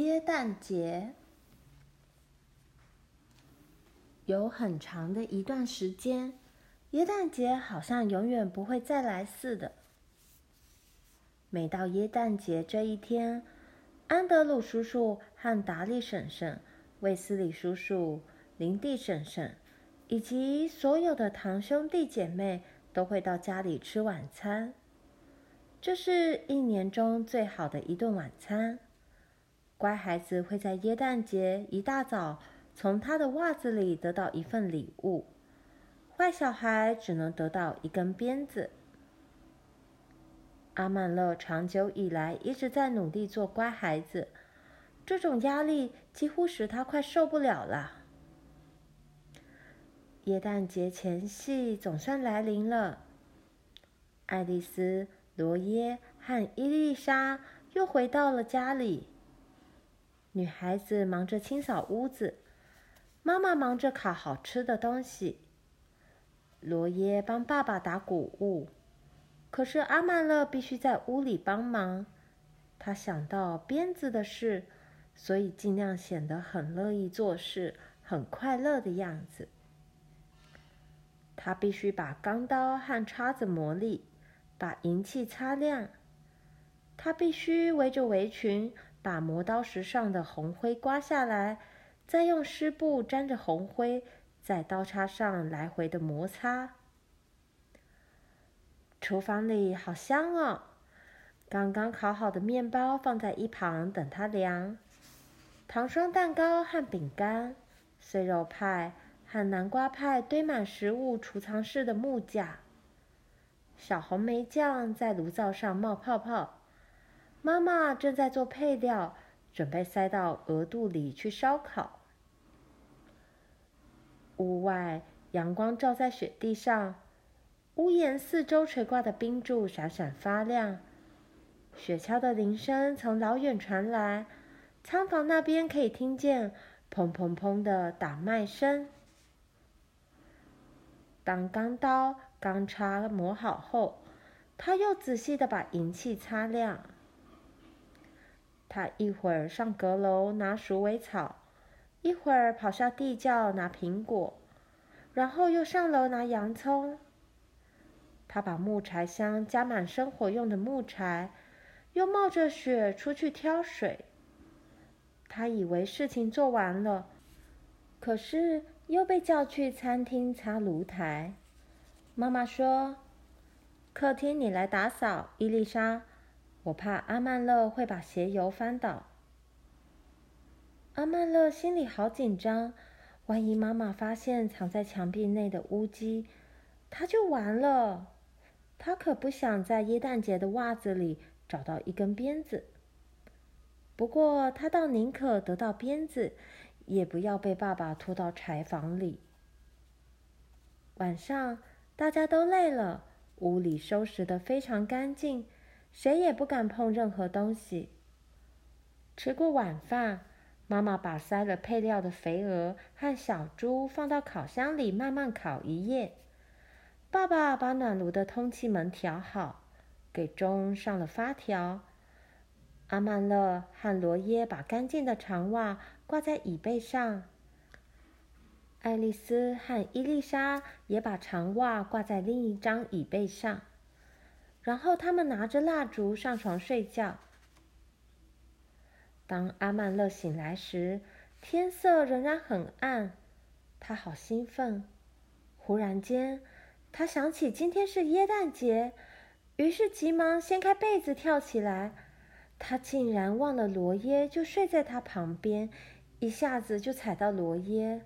耶诞节。有很长的一段时间，耶诞节好像永远不会再来似的。每到耶诞节这一天，安德鲁叔叔和达利婶婶、卫斯理叔叔、林蒂婶婶，以及所有的堂兄弟姐妹都会到家里吃晚餐。这是一年中最好的一顿晚餐。乖孩子会在耶诞节一大早从他的袜子里得到一份礼物，坏小孩只能得到一根鞭子。阿曼乐长久以来一直在努力做乖孩子，这种压力几乎使他快受不了了。耶诞节前夕总算来临了，爱丽丝、罗耶和伊丽莎又回到了家里。女孩子忙着清扫屋子，妈妈忙着烤好吃的东西。罗耶帮爸爸打谷物。可是阿曼乐必须在屋里帮忙，他想到鞭子的事，所以尽量显得很乐意做事、很快乐的样子。他必须把钢刀和叉子磨利，把银器擦亮。他必须围着围裙，把磨刀石上的红灰刮下来，再用湿布沾着红灰，在刀叉上来回的摩擦。厨房里好香哦！刚刚烤好的面包放在一旁等它凉，糖霜蛋糕和饼干、碎肉派和南瓜派堆满食物储藏室的木架。小红莓酱在炉灶上冒泡泡，妈妈正在做配料，准备塞到鹅肚里去烧烤。屋外阳光照在雪地上。屋檐四周垂挂的冰柱闪闪发亮，雪橇的铃声从老远传来，仓房那边可以听见砰砰砰的打麦声。当钢刀、钢叉磨好后，他又仔细地把银器擦亮。他一会儿上阁楼拿鼠尾草，一会儿跑下地窖拿苹果，然后又上楼拿洋葱。他把木柴箱加满生火用的木柴，又冒着雪出去挑水。他以为事情做完了，可是又被叫去餐厅擦炉台。妈妈说：“客厅你来打扫，伊丽莎。我怕阿曼勒会把鞋油翻倒。”阿曼勒心里好紧张，万一妈妈发现藏在墙壁内的乌鸡，他就完了。他可不想在耶诞节的袜子里找到一根鞭子。不过，他倒宁可得到鞭子，也不要被爸爸拖到柴房里。晚上，大家都累了，屋里收拾得非常干净，谁也不敢碰任何东西。吃过晚饭，妈妈把塞了配料的肥鹅和小猪放到烤箱里慢慢烤一夜。爸爸把暖炉的通气门调好，给钟上了发条。阿曼乐和罗耶把干净的长袜挂在椅背上。爱丽丝和伊丽莎也把长袜挂在另一张椅背上。然后他们拿着蜡烛上床睡觉。当阿曼乐醒来时，天色仍然很暗，他好兴奋。忽然间，他想起今天是耶诞节，于是急忙掀开被子跳起来。他竟然忘了罗耶就睡在他旁边，一下子就踩到罗耶。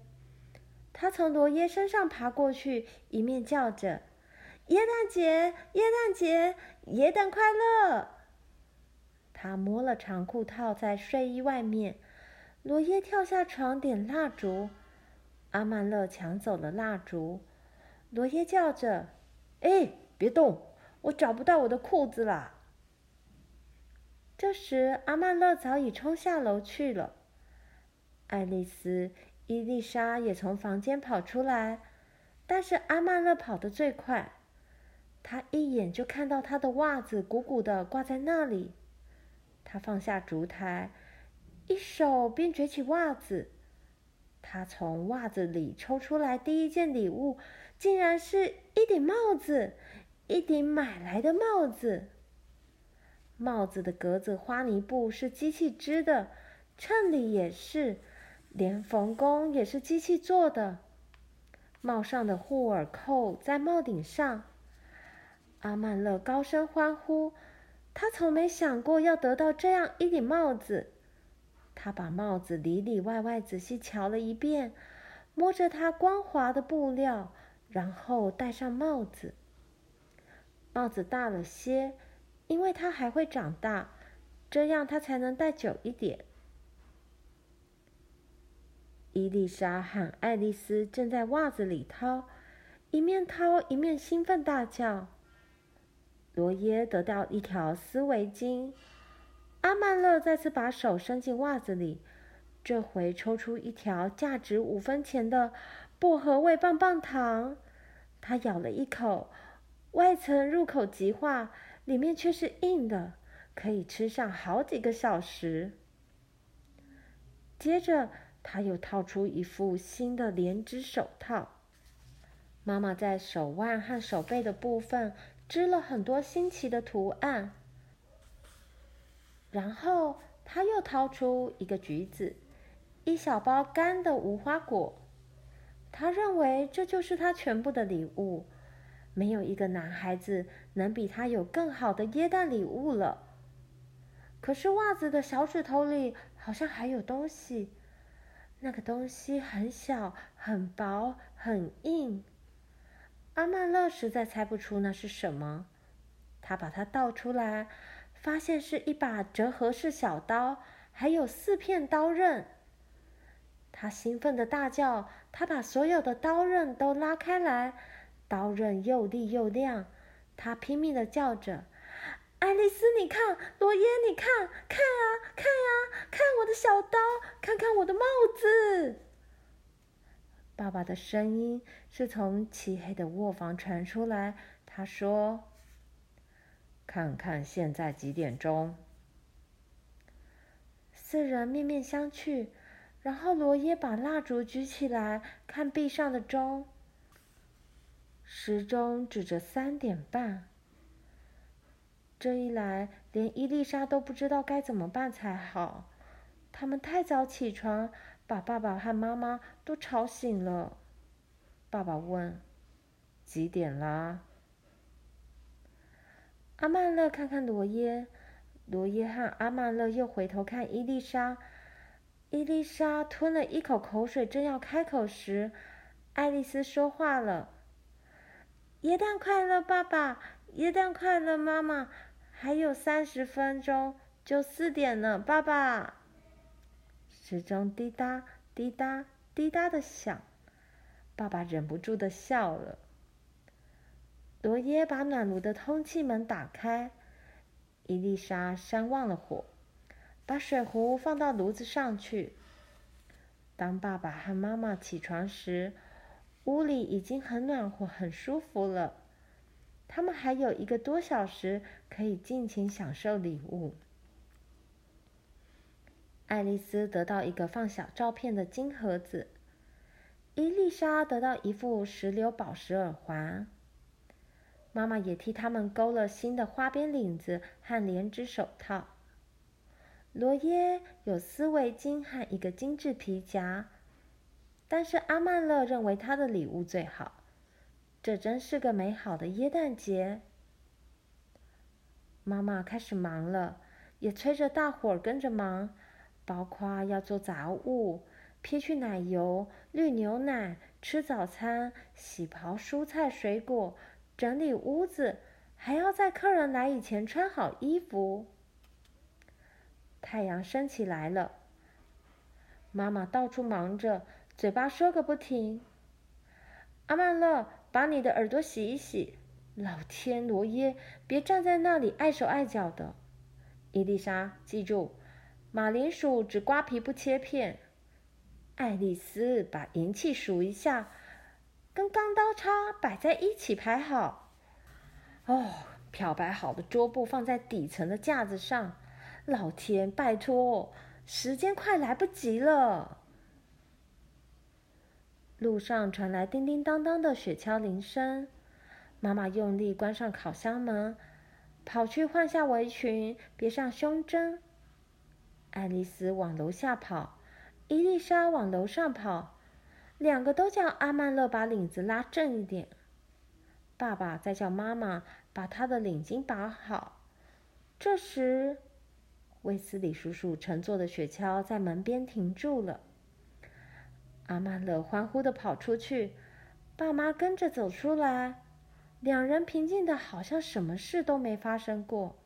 他从罗耶身上爬过去，一面叫着：“耶诞节，耶诞节，耶诞快乐！”他摸了长裤套在睡衣外面。罗耶跳下床点蜡烛，阿曼乐抢走了蜡烛。罗耶叫着：“哎，别动！我找不到我的裤子了。”这时，阿曼乐早已冲下楼去了。爱丽丝、伊丽莎也从房间跑出来，但是阿曼乐跑得最快。他一眼就看到他的袜子鼓鼓的挂在那里。他放下烛台，一手便举起袜子。他从袜子里抽出来第一件礼物，竟然是一顶帽子，一顶买来的帽子。帽子的格子花呢布是机器织的，衬里也是，连缝工也是机器做的。帽上的护耳扣在帽顶上。阿曼勒高声欢呼，他从没想过要得到这样一顶帽子。他把帽子里里外外仔细瞧了一遍，摸着它光滑的布料，然后戴上帽子。帽子大了些。因为它还会长大，这样它才能戴久一点。伊丽莎喊爱丽丝正在袜子里掏，一面掏一面兴奋大叫。罗耶得到一条丝围巾，阿曼乐再次把手伸进袜子里，这回抽出一条价值五分钱的薄荷味棒棒糖。他咬了一口，外层入口即化。里面却是硬的，可以吃上好几个小时。接着，他又套出一副新的连织手套。妈妈在手腕和手背的部分织了很多新奇的图案。然后，他又掏出一个橘子，一小包干的无花果。他认为这就是他全部的礼物。没有一个男孩子能比他有更好的耶诞礼物了。可是袜子的小指头里好像还有东西，那个东西很小、很薄、很硬。阿曼勒实在猜不出那是什么。他把它倒出来，发现是一把折合式小刀，还有四片刀刃。他兴奋地大叫，他把所有的刀刃都拉开来。刀刃又利又亮，他拼命的叫着：“爱丽丝，你看；罗耶，你看，看啊，看啊，看我的小刀，看看我的帽子。”爸爸的声音是从漆黑的卧房传出来。他说：“看看现在几点钟？”四人面面相觑，然后罗耶把蜡烛举起来，看壁上的钟。时钟指着三点半。这一来，连伊丽莎都不知道该怎么办才好。他们太早起床，把爸爸和妈妈都吵醒了。爸爸问：“几点啦？”阿曼乐看看罗耶，罗耶和阿曼乐又回头看伊丽莎。伊丽莎吞了一口口水，正要开口时，爱丽丝说话了。耶诞快乐，爸爸！耶诞快乐，妈妈！还有三十分钟就四点了，爸爸。时钟滴答滴答滴答的响，爸爸忍不住的笑了。罗耶把暖炉的通气门打开，伊丽莎扇旺了火，把水壶放到炉子上去。当爸爸和妈妈起床时，屋里已经很暖和、很舒服了。他们还有一个多小时可以尽情享受礼物。爱丽丝得到一个放小照片的金盒子，伊丽莎得到一副石榴宝石耳环。妈妈也替他们勾了新的花边领子和连指手套。罗耶有丝围巾和一个精致皮夹。但是阿曼乐认为他的礼物最好，这真是个美好的耶诞节。妈妈开始忙了，也催着大伙儿跟着忙，包括要做杂物、撇去奶油、滤牛奶、吃早餐、洗刨蔬菜水果、整理屋子，还要在客人来以前穿好衣服。太阳升起来了，妈妈到处忙着。嘴巴说个不停。阿曼乐，把你的耳朵洗一洗。老天，罗耶，别站在那里碍手碍脚的。伊丽莎，记住，马铃薯只刮皮不切片。爱丽丝，把银器数一下，跟钢刀叉摆在一起排好。哦，漂白好的桌布放在底层的架子上。老天，拜托，时间快来不及了。路上传来叮叮当当的雪橇铃声，妈妈用力关上烤箱门，跑去换下围裙，别上胸针。爱丽丝往楼下跑，伊丽莎往楼上跑，两个都叫阿曼乐把领子拉正一点。爸爸在叫妈妈把他的领巾绑好。这时，卫斯理叔叔乘坐的雪橇在门边停住了。阿曼乐欢呼地跑出去，爸妈跟着走出来，两人平静的好像什么事都没发生过。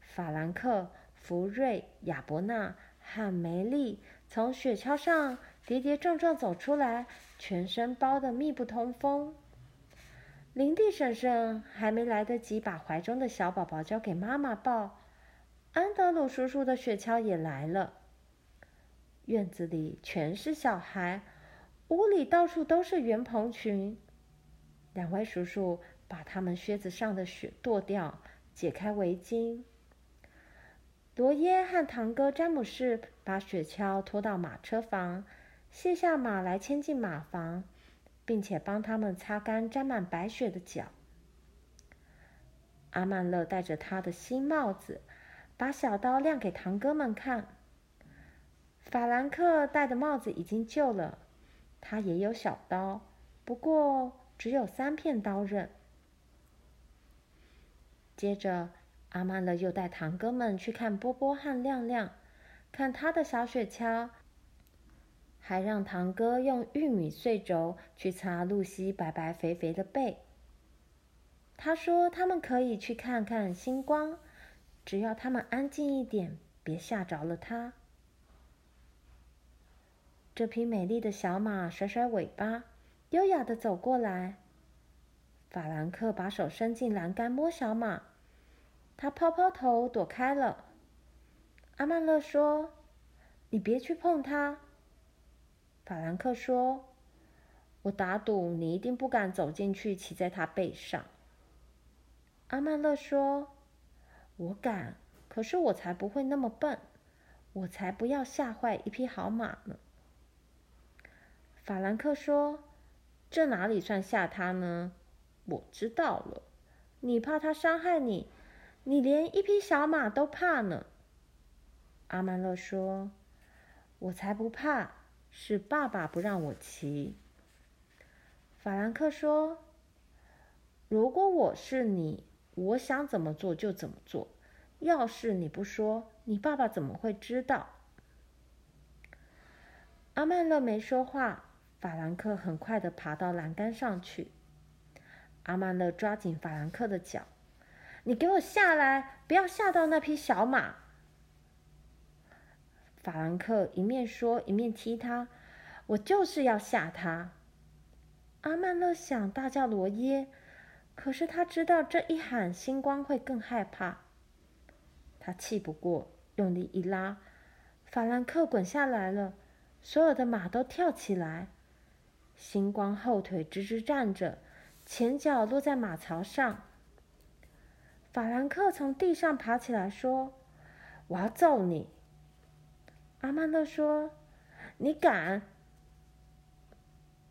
法兰克、福瑞、亚伯纳和梅丽从雪橇上跌跌撞撞走出来，全身包得密不通风。林地婶婶还没来得及把怀中的小宝宝交给妈妈抱，安德鲁叔叔的雪橇也来了。院子里全是小孩，屋里到处都是圆蓬裙。两位叔叔把他们靴子上的雪跺掉，解开围巾。罗耶和堂哥詹姆士把雪橇拖到马车房，卸下马来牵进马房，并且帮他们擦干沾满白雪的脚。阿曼乐戴着他的新帽子，把小刀亮给堂哥们看。法兰克戴的帽子已经旧了，他也有小刀，不过只有三片刀刃。接着，阿曼乐又带堂哥们去看波波和亮亮，看他的小雪橇，还让堂哥用玉米碎轴去擦露西白白肥肥的背。他说他们可以去看看星光，只要他们安静一点，别吓着了他。这匹美丽的小马甩甩尾巴，优雅的走过来。法兰克把手伸进栏杆摸小马，他抛抛头躲开了。阿曼勒说：“你别去碰它。”法兰克说：“我打赌你一定不敢走进去，骑在他背上。”阿曼勒说：“我敢，可是我才不会那么笨，我才不要吓坏一匹好马呢。”法兰克说：“这哪里算吓他呢？我知道了，你怕他伤害你，你连一匹小马都怕呢。”阿曼勒说：“我才不怕，是爸爸不让我骑。”法兰克说：“如果我是你，我想怎么做就怎么做。要是你不说，你爸爸怎么会知道？”阿曼勒没说话。法兰克很快的爬到栏杆上去。阿曼勒抓紧法兰克的脚：“你给我下来，不要吓到那匹小马。”法兰克一面说一面踢他：“我就是要吓他。”阿曼乐想大叫罗耶，可是他知道这一喊星光会更害怕。他气不过，用力一拉，法兰克滚下来了，所有的马都跳起来。星光后腿直直站着，前脚落在马槽上。法兰克从地上爬起来说：“我要揍你。”阿曼乐说：“你敢？”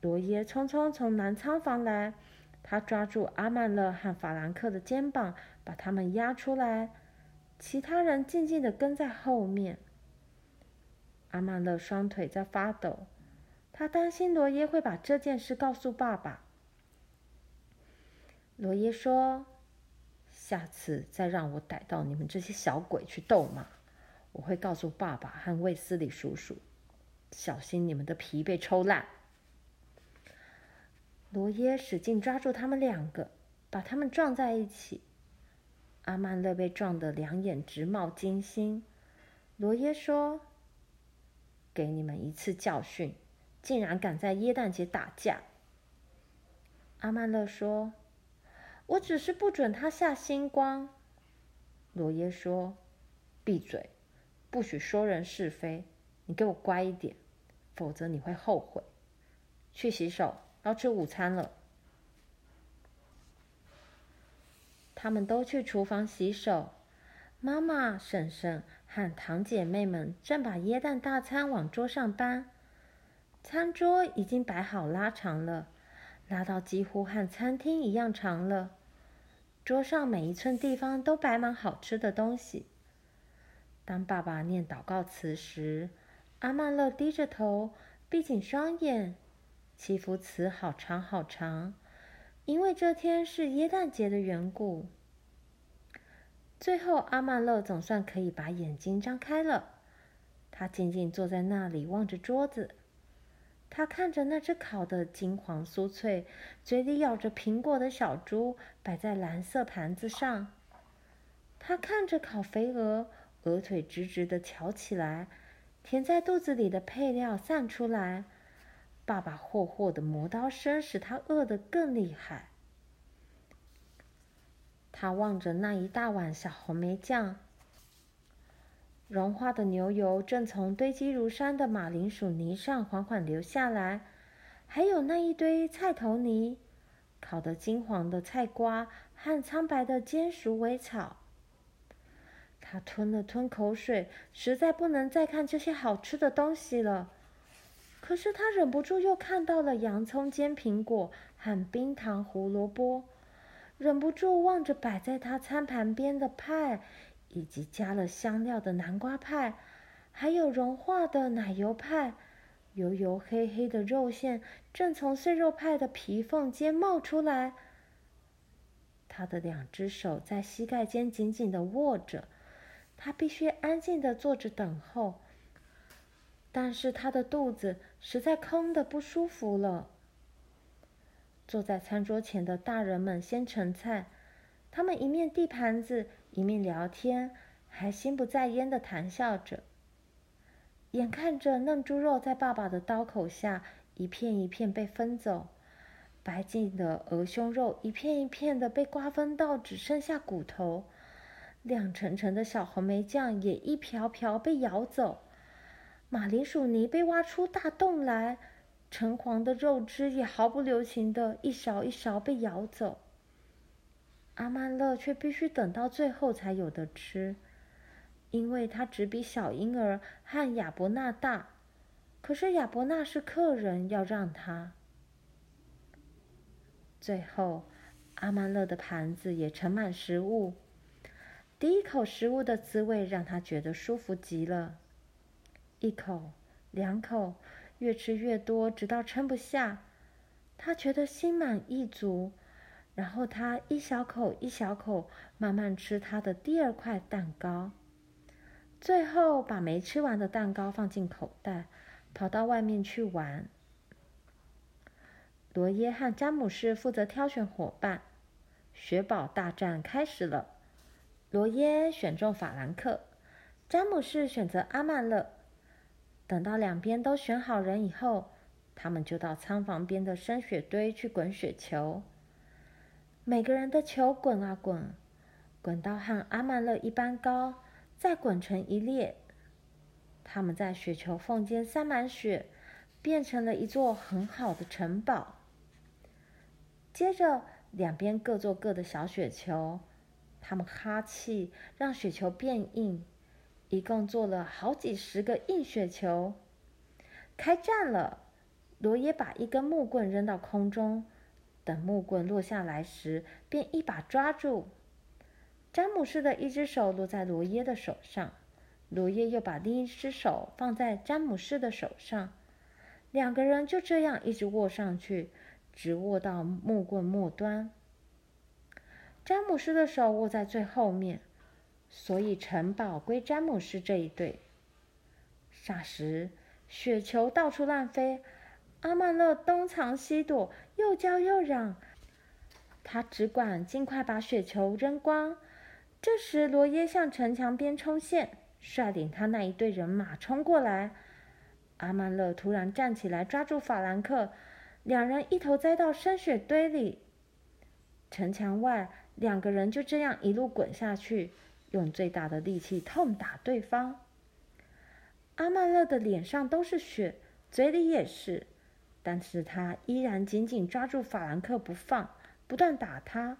罗耶匆匆从南仓房来，他抓住阿曼乐和法兰克的肩膀，把他们押出来。其他人静静的跟在后面。阿曼乐双腿在发抖。他担心罗耶会把这件事告诉爸爸。罗耶说：“下次再让我逮到你们这些小鬼去斗马，我会告诉爸爸和卫斯理叔叔，小心你们的皮被抽烂。”罗耶使劲抓住他们两个，把他们撞在一起。阿曼乐被撞得两眼直冒金星。罗耶说：“给你们一次教训。”竟然敢在耶诞节打架！阿曼乐说：“我只是不准他下星光。”罗耶说：“闭嘴，不许说人是非。你给我乖一点，否则你会后悔。去洗手，要吃午餐了。”他们都去厨房洗手。妈妈、婶婶和堂姐妹们正把椰蛋大餐往桌上搬，餐桌已经摆好拉长了，拉到几乎和餐厅一样长了。桌上每一寸地方都摆满好吃的东西。当爸爸念祷告词时，阿曼乐低着头，闭紧双眼。祈福词好长好长，因为这天是耶诞节的缘故。最后，阿曼乐总算可以把眼睛张开了。他静静坐在那里，望着桌子。他看着那只烤得金黄酥脆、嘴里咬着苹果的小猪摆在蓝色盘子上。他看着烤肥鹅，鹅腿直直的翘起来，填在肚子里的配料散出来。爸爸霍霍的磨刀声使他饿得更厉害。他望着那一大碗小红莓酱。融化的牛油正从堆积如山的马铃薯泥上缓缓流下来，还有那一堆菜头泥、烤得金黄的菜瓜和苍白的煎鼠尾草。他吞了吞口水，实在不能再看这些好吃的东西了。可是他忍不住又看到了洋葱煎苹果和冰糖胡萝卜，忍不住望着摆在他餐盘边的派。以及加了香料的南瓜派，还有融化的奶油派，油油黑黑的肉馅正从碎肉派的皮缝间冒出来。他的两只手在膝盖间紧紧的握着，他必须安静的坐着等候。但是他的肚子实在空得不舒服了。坐在餐桌前的大人们先盛菜，他们一面递盘子。一面聊天，还心不在焉的谈笑着。眼看着嫩猪肉在爸爸的刀口下一片一片被分走，白净的鹅胸肉一片一片的被瓜分到只剩下骨头，亮澄澄的小红莓酱也一瓢瓢被舀走，马铃薯泥被挖出大洞来，橙黄的肉汁也毫不留情的一勺一勺被舀走。阿曼勒却必须等到最后才有得吃，因为他只比小婴儿和亚伯纳大。可是亚伯纳是客人，要让他。最后，阿曼勒的盘子也盛满食物。第一口食物的滋味让他觉得舒服极了。一口，两口，越吃越多，直到撑不下。他觉得心满意足。然后他一小口一小口慢慢吃他的第二块蛋糕，最后把没吃完的蛋糕放进口袋，跑到外面去玩。罗耶和詹姆士负责挑选伙伴，雪宝大战开始了。罗耶选中法兰克，詹姆士选择阿曼乐。等到两边都选好人以后，他们就到仓房边的深雪堆去滚雪球。每个人的球滚啊滚，滚到和阿曼乐一般高，再滚成一列。他们在雪球缝间塞满雪，变成了一座很好的城堡。接着，两边各做各的小雪球，他们哈气，让雪球变硬，一共做了好几十个硬雪球。开战了！罗耶把一根木棍扔到空中。等木棍落下来时，便一把抓住。詹姆士的一只手落在罗耶的手上，罗耶又把另一只手放在詹姆士的手上，两个人就这样一直握上去，直握到木棍末端。詹姆士的手握在最后面，所以城堡归詹姆士这一队。霎时，雪球到处乱飞。阿曼勒东藏西躲，又叫又嚷。他只管尽快把雪球扔光。这时，罗耶向城墙边冲线，率领他那一队人马冲过来。阿曼勒突然站起来，抓住法兰克，两人一头栽到深雪堆里。城墙外，两个人就这样一路滚下去，用最大的力气痛打对方。阿曼勒的脸上都是雪，嘴里也是。但是他依然紧紧抓住法兰克不放，不断打他。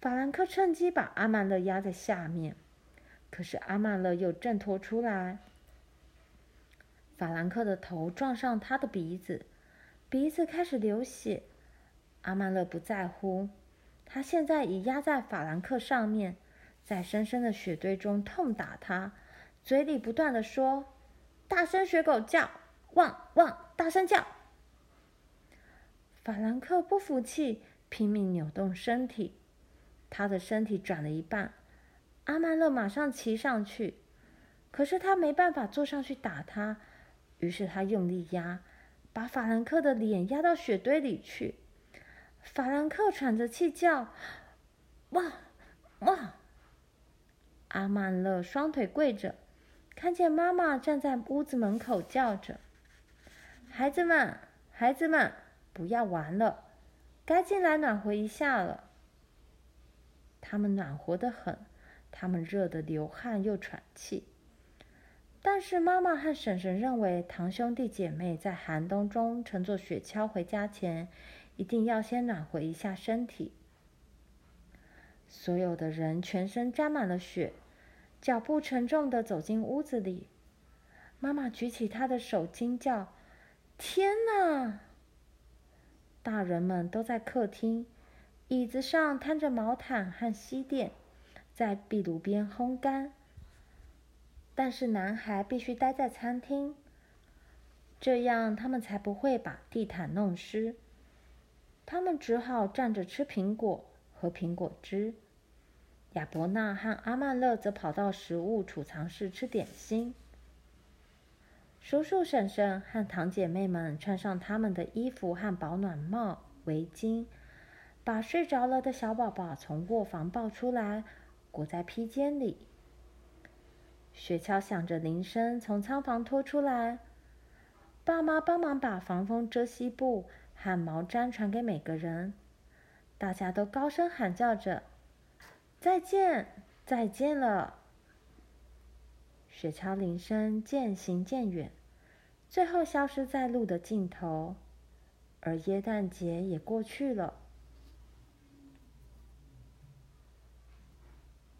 法兰克趁机把阿曼勒压在下面，可是阿曼勒又挣脱出来。法兰克的头撞上他的鼻子，鼻子开始流血。阿曼勒不在乎，他现在已压在法兰克上面，在深深的雪堆中痛打他，嘴里不断的说：“大声学狗叫，汪汪，大声叫。”法兰克不服气，拼命扭动身体。他的身体转了一半，阿曼勒马上骑上去，可是他没办法坐上去打他，于是他用力压，把法兰克的脸压到雪堆里去。法兰克喘着气叫：“哇哇！”阿曼勒双腿跪着，看见妈妈站在屋子门口叫着：“孩子们，孩子们！”不要玩了，该进来暖和一下了。他们暖和得很，他们热得流汗又喘气。但是妈妈和婶婶认为，堂兄弟姐妹在寒冬中乘坐雪橇回家前，一定要先暖和一下身体。所有的人全身沾满了雪，脚步沉重地走进屋子里。妈妈举起她的手，惊叫：“天哪！”大人们都在客厅，椅子上摊着毛毯和西垫，在壁炉边烘干。但是男孩必须待在餐厅，这样他们才不会把地毯弄湿。他们只好站着吃苹果，和苹果汁。亚伯纳和阿曼勒则跑到食物储藏室吃点心。叔叔、婶婶和堂姐妹们穿上他们的衣服和保暖帽、围巾，把睡着了的小宝宝从卧房抱出来，裹在披肩里。雪橇响着铃声从仓房拖出来，爸妈帮忙把防风遮膝布和毛毡传给每个人，大家都高声喊叫着：“再见，再见了。”雪橇铃声渐行渐远，最后消失在路的尽头，而耶诞节也过去了。